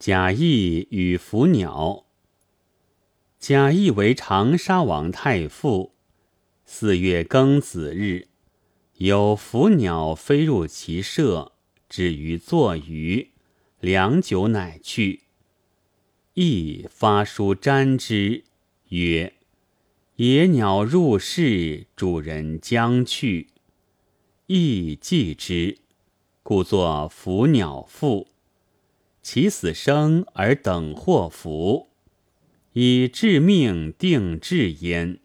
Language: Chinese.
贾谊与伏鸟。贾谊为长沙王太傅。四月庚子日，有伏鸟飞入其舍，止于坐鱼，良久乃去。亦发书瞻之，曰：“野鸟入室，主人将去。”亦记之，故作伏鸟赋。其死生而等祸福，以致命定志焉。